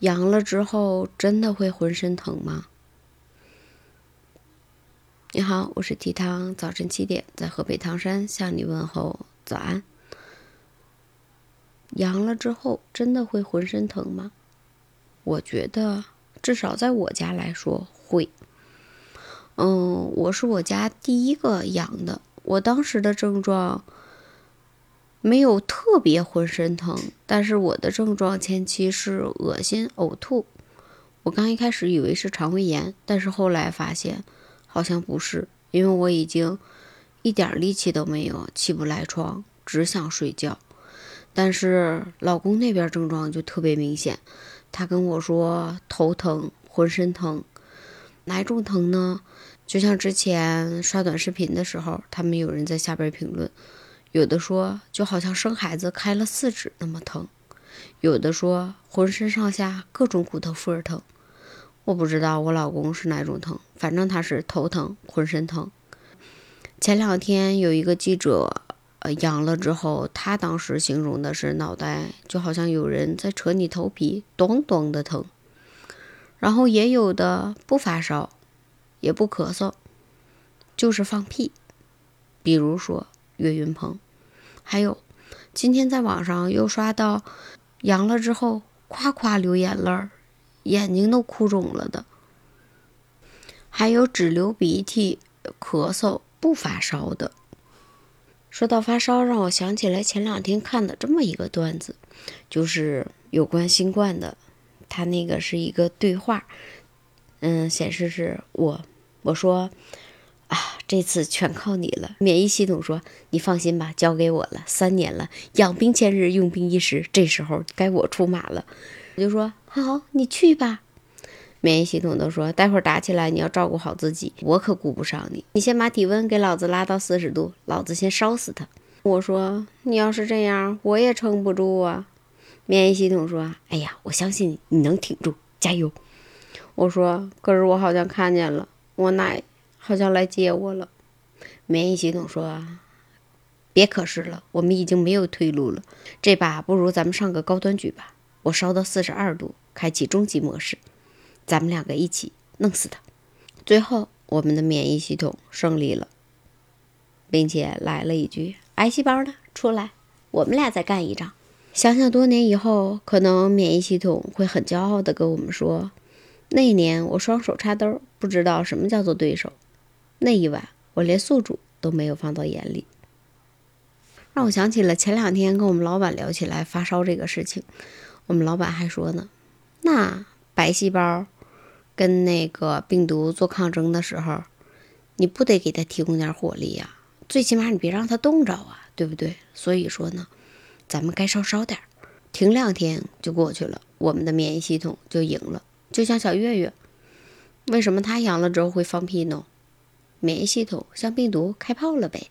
阳了之后真的会浑身疼吗？你好，我是提汤，早晨七点在河北唐山向你问候早安。阳了之后真的会浑身疼吗？我觉得至少在我家来说会。嗯，我是我家第一个阳的，我当时的症状。没有特别浑身疼，但是我的症状前期是恶心、呕吐。我刚一开始以为是肠胃炎，但是后来发现好像不是，因为我已经一点力气都没有，起不来床，只想睡觉。但是老公那边症状就特别明显，他跟我说头疼、浑身疼，哪种疼呢？就像之前刷短视频的时候，他们有人在下边评论。有的说就好像生孩子开了四指那么疼，有的说浑身上下各种骨头缝儿疼。我不知道我老公是哪种疼，反正他是头疼，浑身疼。前两天有一个记者，呃，阳了之后，他当时形容的是脑袋就好像有人在扯你头皮，咚咚的疼。然后也有的不发烧，也不咳嗽，就是放屁，比如说。岳云鹏，还有今天在网上又刷到阳了之后夸夸流眼泪儿，眼睛都哭肿了的，还有只流鼻涕、咳嗽不发烧的。说到发烧，让我想起来前两天看的这么一个段子，就是有关新冠的，他那个是一个对话，嗯，显示是我我说。啊，这次全靠你了！免疫系统说：“你放心吧，交给我了。三年了，养兵千日，用兵一时，这时候该我出马了。”我就说：“好，你去吧。”免疫系统都说：“待会儿打起来，你要照顾好自己，我可顾不上你。你先把体温给老子拉到四十度，老子先烧死他。”我说：“你要是这样，我也撑不住啊。”免疫系统说：“哎呀，我相信你，你能挺住，加油。”我说：“可是我好像看见了我奶。”好像来接我了，免疫系统说：“别可是了，我们已经没有退路了。这把不如咱们上个高端局吧。我烧到四十二度，开启终极模式，咱们两个一起弄死他。最后，我们的免疫系统胜利了，并且来了一句：‘癌细胞呢？出来，我们俩再干一仗。’想想多年以后，可能免疫系统会很骄傲地跟我们说：那一年我双手插兜，不知道什么叫做对手。”那一晚，我连宿主都没有放到眼里，让我想起了前两天跟我们老板聊起来发烧这个事情。我们老板还说呢，那白细胞跟那个病毒做抗争的时候，你不得给他提供点火力呀？最起码你别让他冻着啊，对不对？所以说呢，咱们该烧烧点，停两天就过去了，我们的免疫系统就赢了。就像小月月，为什么他阳了之后会放屁呢？免疫系统向病毒开炮了呗，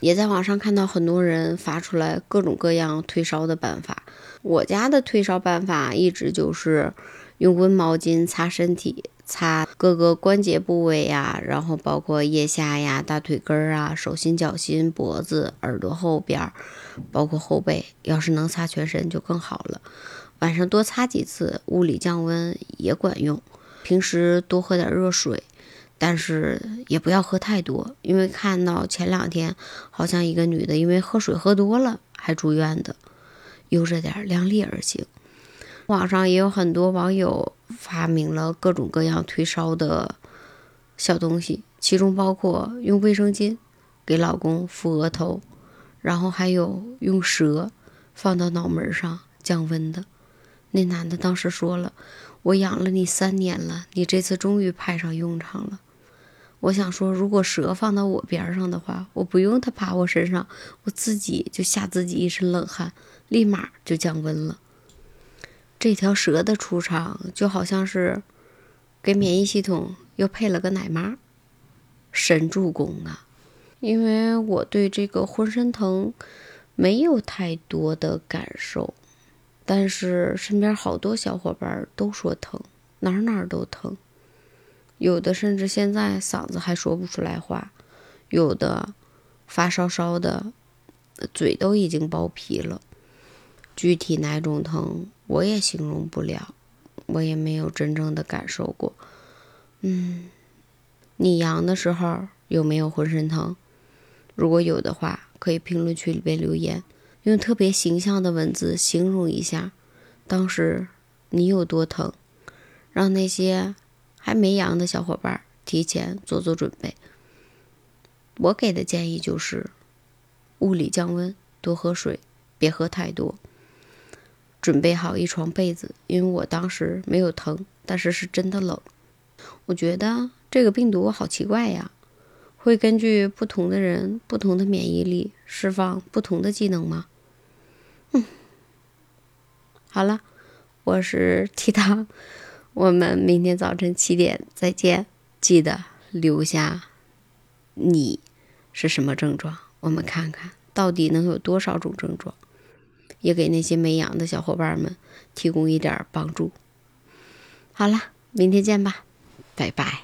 也在网上看到很多人发出来各种各样退烧的办法。我家的退烧办法一直就是用温毛巾擦身体，擦各个关节部位呀，然后包括腋下呀、大腿根儿啊、手心、脚心、脖子、耳朵后边，包括后背。要是能擦全身就更好了。晚上多擦几次，物理降温也管用。平时多喝点热水。但是也不要喝太多，因为看到前两天好像一个女的因为喝水喝多了还住院的，悠着点，量力而行。网上也有很多网友发明了各种各样退烧的小东西，其中包括用卫生巾给老公敷额头，然后还有用蛇放到脑门上降温的。那男的当时说了：“我养了你三年了，你这次终于派上用场了。”我想说，如果蛇放到我边上的话，我不用它爬我身上，我自己就吓自己一身冷汗，立马就降温了。这条蛇的出场就好像是给免疫系统又配了个奶妈，神助攻啊！因为我对这个浑身疼没有太多的感受，但是身边好多小伙伴都说疼，哪哪都疼。有的甚至现在嗓子还说不出来话，有的发烧烧的，嘴都已经爆皮了。具体哪种疼我也形容不了，我也没有真正的感受过。嗯，你阳的时候有没有浑身疼？如果有的话，可以评论区里边留言，用特别形象的文字形容一下当时你有多疼，让那些还没阳的小伙伴提前做做准备。我给的建议就是，物理降温，多喝水，别喝太多。准备好一床被子，因为我当时没有疼，但是是真的冷。我觉得这个病毒好奇怪呀，会根据不同的人、不同的免疫力释放不同的技能吗？嗯，好了，我是 T 糖，我们明天早晨七点再见，记得留下你是什么症状，我们看看到底能有多少种症状。也给那些没阳的小伙伴们提供一点帮助。好了，明天见吧，拜拜。